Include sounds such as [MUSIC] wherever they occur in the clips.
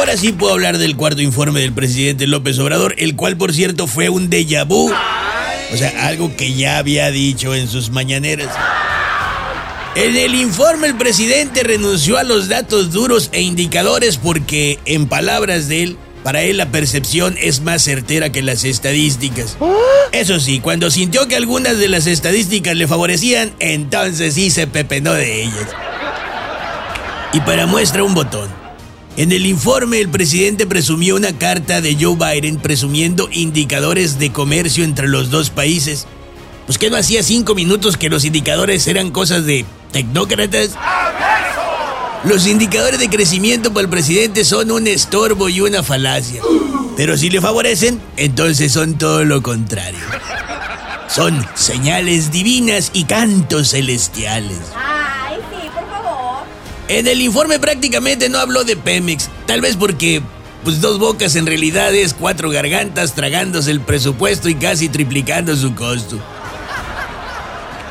Ahora sí puedo hablar del cuarto informe del presidente López Obrador, el cual por cierto fue un déjà vu. O sea, algo que ya había dicho en sus mañaneras. En el informe el presidente renunció a los datos duros e indicadores porque, en palabras de él, para él la percepción es más certera que las estadísticas. Eso sí, cuando sintió que algunas de las estadísticas le favorecían, entonces sí se pepenó de ellas. Y para muestra un botón. En el informe el presidente presumió una carta de Joe Biden presumiendo indicadores de comercio entre los dos países. Pues que no hacía cinco minutos que los indicadores eran cosas de tecnócratas. Los indicadores de crecimiento para el presidente son un estorbo y una falacia. Pero si le favorecen, entonces son todo lo contrario. Son señales divinas y cantos celestiales. En el informe prácticamente no habló de Pemex, tal vez porque pues dos bocas en realidad es cuatro gargantas tragándose el presupuesto y casi triplicando su costo.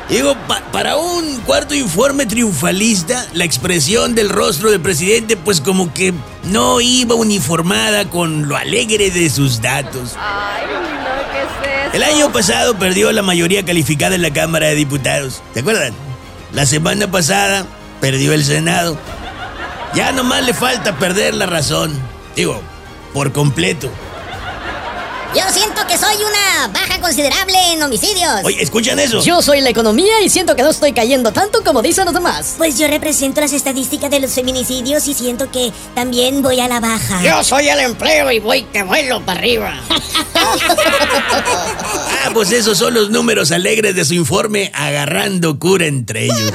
Digo, pa- para un cuarto informe triunfalista, la expresión del rostro del presidente pues como que no iba uniformada con lo alegre de sus datos. Ay, no, ¿qué es eso? El año pasado perdió la mayoría calificada en la Cámara de Diputados. ¿Se acuerdan? La semana pasada perdió el Senado. Ya nomás le falta perder la razón. Digo, por completo. Yo siento que soy una baja considerable en homicidios. Oye, ¿escuchan eso? Yo soy la economía y siento que no estoy cayendo tanto como dicen los demás. Pues yo represento las estadísticas de los feminicidios y siento que también voy a la baja. Yo soy el empleo y voy que vuelo para arriba. [LAUGHS] Ah, pues esos son los números alegres de su informe agarrando cura entre ellos.